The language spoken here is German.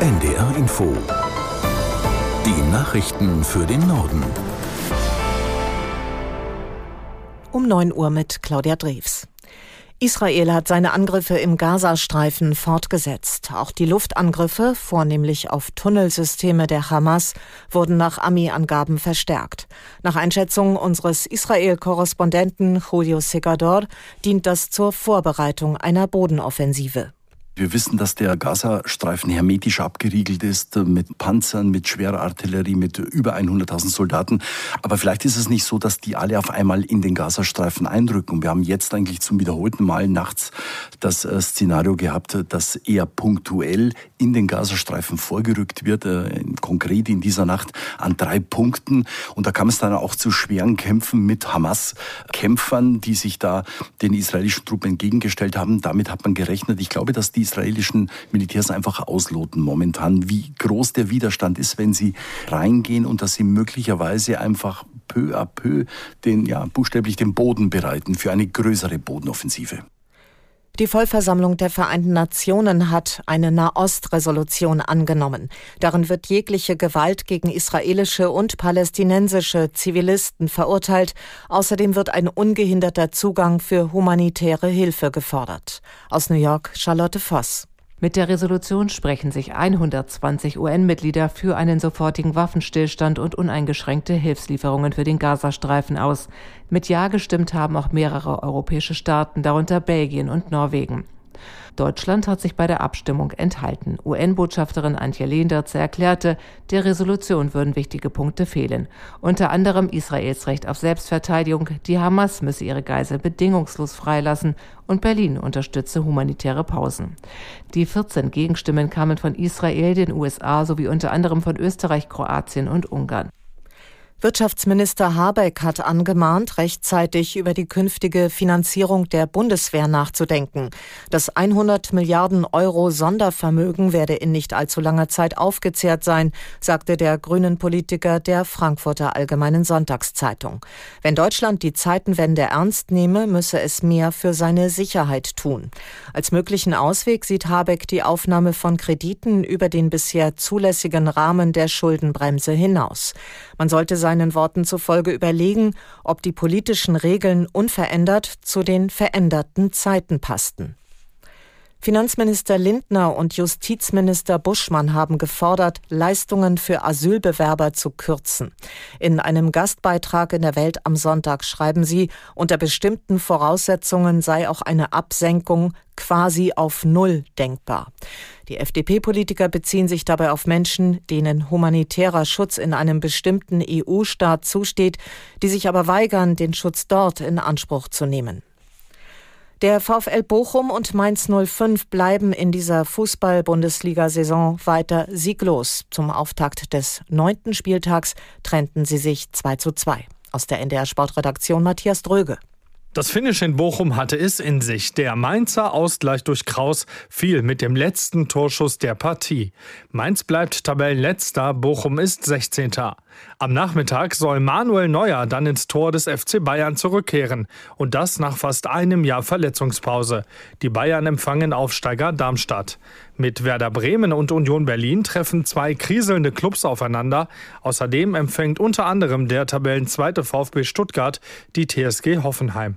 NDR Info. Die Nachrichten für den Norden. Um 9 Uhr mit Claudia Drews. Israel hat seine Angriffe im Gazastreifen fortgesetzt. Auch die Luftangriffe, vornehmlich auf Tunnelsysteme der Hamas, wurden nach Ami-Angaben verstärkt. Nach Einschätzung unseres Israel-Korrespondenten Julio Segador dient das zur Vorbereitung einer Bodenoffensive. Wir wissen, dass der Gazastreifen hermetisch abgeriegelt ist mit Panzern, mit schwerer Artillerie, mit über 100.000 Soldaten. Aber vielleicht ist es nicht so, dass die alle auf einmal in den Gazastreifen eindrücken. Wir haben jetzt eigentlich zum wiederholten Mal nachts das äh, Szenario gehabt, dass eher punktuell in den Gazastreifen vorgerückt wird, äh, konkret in dieser Nacht an drei Punkten. Und da kam es dann auch zu schweren Kämpfen mit Hamas-Kämpfern, die sich da den israelischen Truppen entgegengestellt haben. Damit hat man gerechnet. Ich glaube, dass die israelischen Militärs einfach ausloten momentan, wie groß der Widerstand ist, wenn sie reingehen und dass sie möglicherweise einfach peu à peu den, ja, buchstäblich den Boden bereiten für eine größere Bodenoffensive. Die Vollversammlung der Vereinten Nationen hat eine Nahost-Resolution angenommen. Darin wird jegliche Gewalt gegen israelische und palästinensische Zivilisten verurteilt. Außerdem wird ein ungehinderter Zugang für humanitäre Hilfe gefordert. Aus New York Charlotte Voss. Mit der Resolution sprechen sich 120 UN-Mitglieder für einen sofortigen Waffenstillstand und uneingeschränkte Hilfslieferungen für den Gazastreifen aus. Mit Ja gestimmt haben auch mehrere europäische Staaten, darunter Belgien und Norwegen. Deutschland hat sich bei der Abstimmung enthalten. UN-Botschafterin Antje Leendertz erklärte, der Resolution würden wichtige Punkte fehlen. Unter anderem Israels Recht auf Selbstverteidigung, die Hamas müsse ihre Geisel bedingungslos freilassen und Berlin unterstütze humanitäre Pausen. Die 14 Gegenstimmen kamen von Israel, den USA sowie unter anderem von Österreich, Kroatien und Ungarn. Wirtschaftsminister Habeck hat angemahnt, rechtzeitig über die künftige Finanzierung der Bundeswehr nachzudenken. Das 100 Milliarden Euro Sondervermögen werde in nicht allzu langer Zeit aufgezehrt sein, sagte der grünen Politiker der Frankfurter Allgemeinen Sonntagszeitung. Wenn Deutschland die Zeitenwende ernst nehme, müsse es mehr für seine Sicherheit tun. Als möglichen Ausweg sieht Habeck die Aufnahme von Krediten über den bisher zulässigen Rahmen der Schuldenbremse hinaus. Man sollte seinen Worten zufolge überlegen, ob die politischen Regeln unverändert zu den veränderten Zeiten passten. Finanzminister Lindner und Justizminister Buschmann haben gefordert, Leistungen für Asylbewerber zu kürzen. In einem Gastbeitrag in der Welt am Sonntag schreiben sie, unter bestimmten Voraussetzungen sei auch eine Absenkung quasi auf Null denkbar. Die FDP-Politiker beziehen sich dabei auf Menschen, denen humanitärer Schutz in einem bestimmten EU-Staat zusteht, die sich aber weigern, den Schutz dort in Anspruch zu nehmen. Der VfL Bochum und Mainz 05 bleiben in dieser Fußball-Bundesliga-Saison weiter sieglos. Zum Auftakt des neunten Spieltags trennten sie sich 2 zu 2. Aus der NDR Sportredaktion Matthias Dröge. Das Finish in Bochum hatte es in sich. Der Mainzer Ausgleich durch Kraus fiel mit dem letzten Torschuss der Partie. Mainz bleibt Tabellenletzter, Bochum ist 16. Am Nachmittag soll Manuel Neuer dann ins Tor des FC Bayern zurückkehren. Und das nach fast einem Jahr Verletzungspause. Die Bayern empfangen Aufsteiger Darmstadt. Mit Werder Bremen und Union Berlin treffen zwei kriselnde Clubs aufeinander. Außerdem empfängt unter anderem der Tabellenzweite VfB Stuttgart die TSG Hoffenheim.